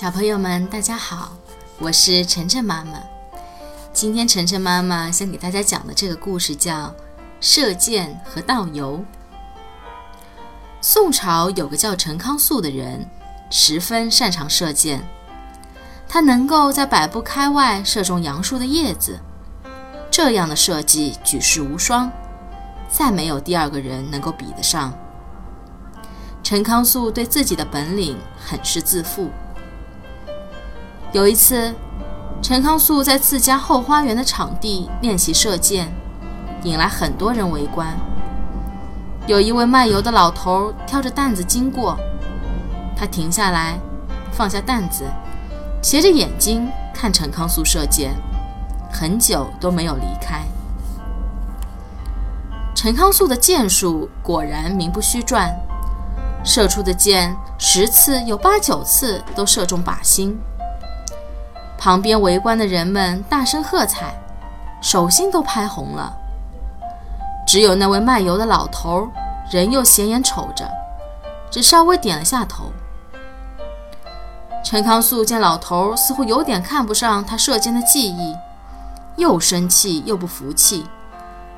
小朋友们，大家好，我是晨晨妈妈。今天晨晨妈妈想给大家讲的这个故事叫《射箭和道游》。宋朝有个叫陈康肃的人，十分擅长射箭，他能够在百步开外射中杨树的叶子，这样的射技举世无双，再没有第二个人能够比得上。陈康肃对自己的本领很是自负。有一次，陈康肃在自家后花园的场地练习射箭，引来很多人围观。有一位卖油的老头挑着担子经过，他停下来，放下担子，斜着眼睛看陈康肃射箭，很久都没有离开。陈康肃的箭术果然名不虚传，射出的箭十次有八九次都射中靶心。旁边围观的人们大声喝彩，手心都拍红了。只有那位卖油的老头仍又斜眼瞅着，只稍微点了下头。陈康肃见老头似乎有点看不上他射箭的技艺，又生气又不服气，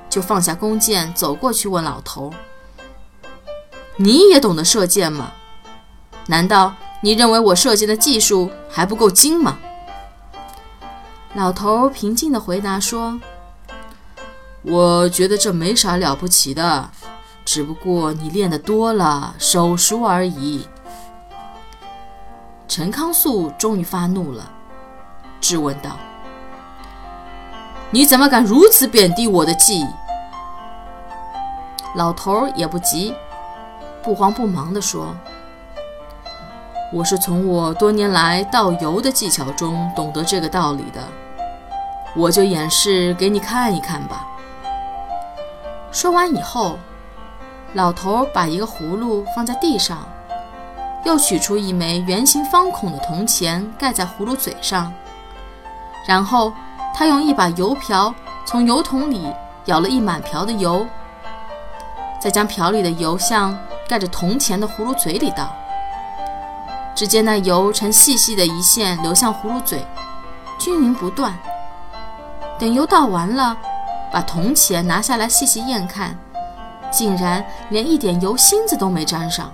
就放下弓箭走过去问老头：“你也懂得射箭吗？难道你认为我射箭的技术还不够精吗？”老头平静地回答说：“我觉得这没啥了不起的，只不过你练得多了，手熟而已。”陈康肃终于发怒了，质问道：“你怎么敢如此贬低我的技艺？”老头也不急，不慌不忙地说。我是从我多年来倒油的技巧中懂得这个道理的，我就演示给你看一看吧。说完以后，老头把一个葫芦放在地上，又取出一枚圆形方孔的铜钱盖在葫芦嘴上，然后他用一把油瓢从油桶里舀了一满瓢的油，再将瓢里的油向盖着铜钱的葫芦嘴里倒。只见那油呈细细的一线流向葫芦嘴，均匀不断。等油倒完了，把铜钱拿下来细细验看，竟然连一点油芯子都没沾上。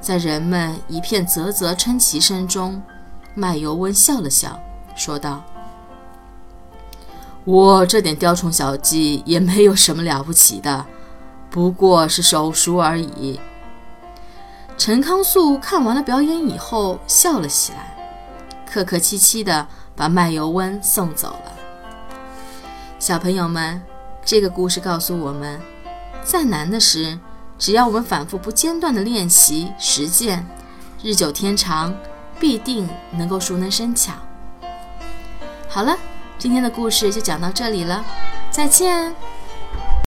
在人们一片啧啧称奇声中，卖油翁笑了笑，说道：“我这点雕虫小技也没有什么了不起的，不过是手熟而已。”陈康肃看完了表演以后，笑了起来，客客气气地把卖油翁送走了。小朋友们，这个故事告诉我们，再难的事，只要我们反复不间断的练习实践，日久天长，必定能够熟能生巧。好了，今天的故事就讲到这里了，再见。